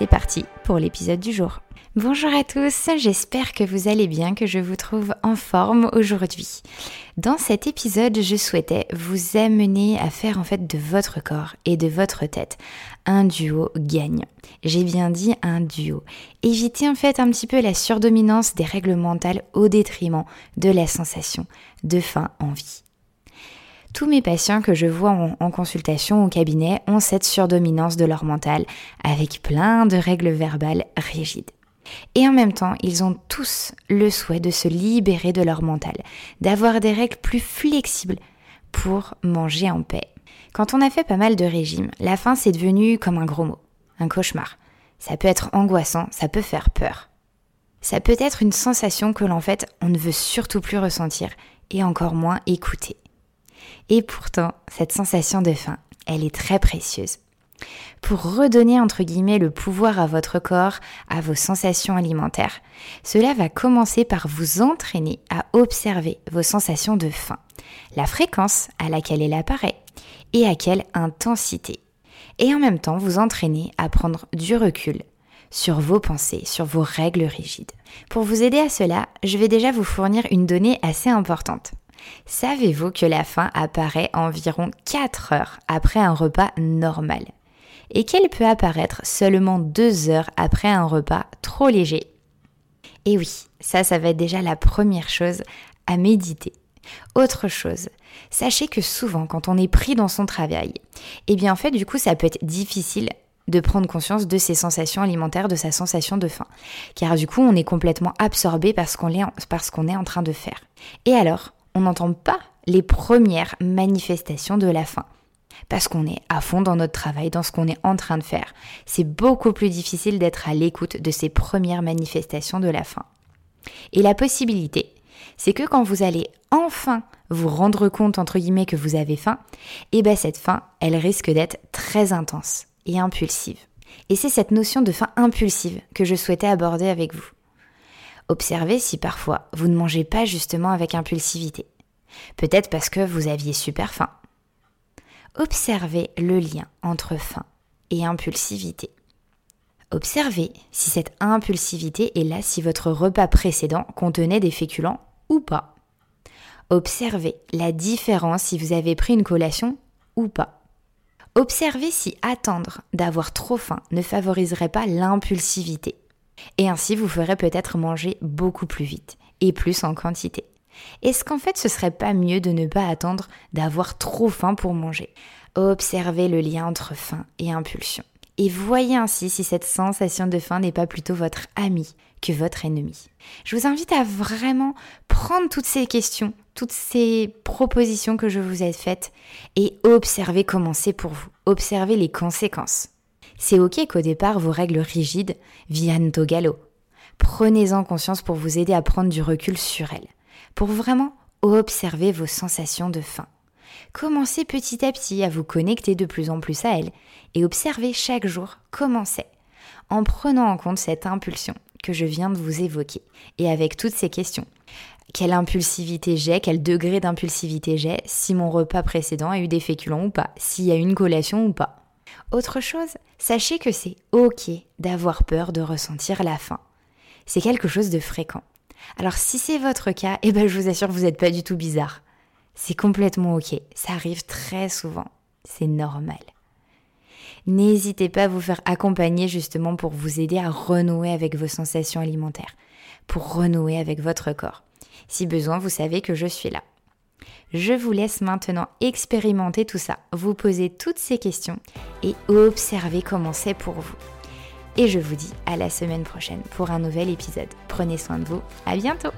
C'est parti pour l'épisode du jour. Bonjour à tous, j'espère que vous allez bien, que je vous trouve en forme aujourd'hui. Dans cet épisode, je souhaitais vous amener à faire en fait de votre corps et de votre tête un duo gagnant. J'ai bien dit un duo. Évitez en fait un petit peu la surdominance des règles mentales au détriment de la sensation de faim en vie. Tous mes patients que je vois en, consultation au cabinet ont cette surdominance de leur mental avec plein de règles verbales rigides. Et en même temps, ils ont tous le souhait de se libérer de leur mental, d'avoir des règles plus flexibles pour manger en paix. Quand on a fait pas mal de régimes, la faim c'est devenu comme un gros mot, un cauchemar. Ça peut être angoissant, ça peut faire peur. Ça peut être une sensation que l'en fait on ne veut surtout plus ressentir et encore moins écouter. Et pourtant, cette sensation de faim, elle est très précieuse pour redonner entre guillemets le pouvoir à votre corps, à vos sensations alimentaires. Cela va commencer par vous entraîner à observer vos sensations de faim, la fréquence à laquelle elle apparaît et à quelle intensité. Et en même temps vous entraîner à prendre du recul sur vos pensées, sur vos règles rigides. Pour vous aider à cela, je vais déjà vous fournir une donnée assez importante. Savez-vous que la faim apparaît environ 4 heures après un repas normal? Et qu'elle peut apparaître seulement deux heures après un repas trop léger? Et oui, ça, ça va être déjà la première chose à méditer. Autre chose, sachez que souvent quand on est pris dans son travail, eh bien en fait du coup ça peut être difficile de prendre conscience de ses sensations alimentaires, de sa sensation de faim. Car du coup on est complètement absorbé par ce qu'on est en train de faire. Et alors, on n'entend pas les premières manifestations de la faim parce qu'on est à fond dans notre travail, dans ce qu'on est en train de faire. C'est beaucoup plus difficile d'être à l'écoute de ces premières manifestations de la faim. Et la possibilité, c'est que quand vous allez enfin vous rendre compte, entre guillemets, que vous avez faim, et eh bien cette faim, elle risque d'être très intense et impulsive. Et c'est cette notion de faim impulsive que je souhaitais aborder avec vous. Observez si parfois vous ne mangez pas justement avec impulsivité. Peut-être parce que vous aviez super faim, Observez le lien entre faim et impulsivité. Observez si cette impulsivité est là si votre repas précédent contenait des féculents ou pas. Observez la différence si vous avez pris une collation ou pas. Observez si attendre d'avoir trop faim ne favoriserait pas l'impulsivité. Et ainsi vous ferez peut-être manger beaucoup plus vite et plus en quantité. Est-ce qu'en fait ce serait pas mieux de ne pas attendre d'avoir trop faim pour manger? Observez le lien entre faim et impulsion. Et voyez ainsi si cette sensation de faim n'est pas plutôt votre ami que votre ennemi. Je vous invite à vraiment prendre toutes ces questions, toutes ces propositions que je vous ai faites et observer comment c'est pour vous. Observez les conséquences. C'est ok qu'au départ vos règles rigides viennent au galop. Prenez-en conscience pour vous aider à prendre du recul sur elles pour vraiment observer vos sensations de faim. Commencez petit à petit à vous connecter de plus en plus à elles et observez chaque jour comment c'est, en prenant en compte cette impulsion que je viens de vous évoquer et avec toutes ces questions. Quelle impulsivité j'ai, quel degré d'impulsivité j'ai, si mon repas précédent a eu des féculents ou pas, s'il y a une collation ou pas. Autre chose, sachez que c'est ok d'avoir peur de ressentir la faim. C'est quelque chose de fréquent. Alors si c'est votre cas, eh ben, je vous assure vous n'êtes pas du tout bizarre. C'est complètement ok, ça arrive très souvent, c'est normal. N'hésitez pas à vous faire accompagner justement pour vous aider à renouer avec vos sensations alimentaires, pour renouer avec votre corps. Si besoin, vous savez que je suis là. Je vous laisse maintenant expérimenter tout ça, vous poser toutes ces questions et observer comment c'est pour vous. Et je vous dis à la semaine prochaine pour un nouvel épisode. Prenez soin de vous. À bientôt!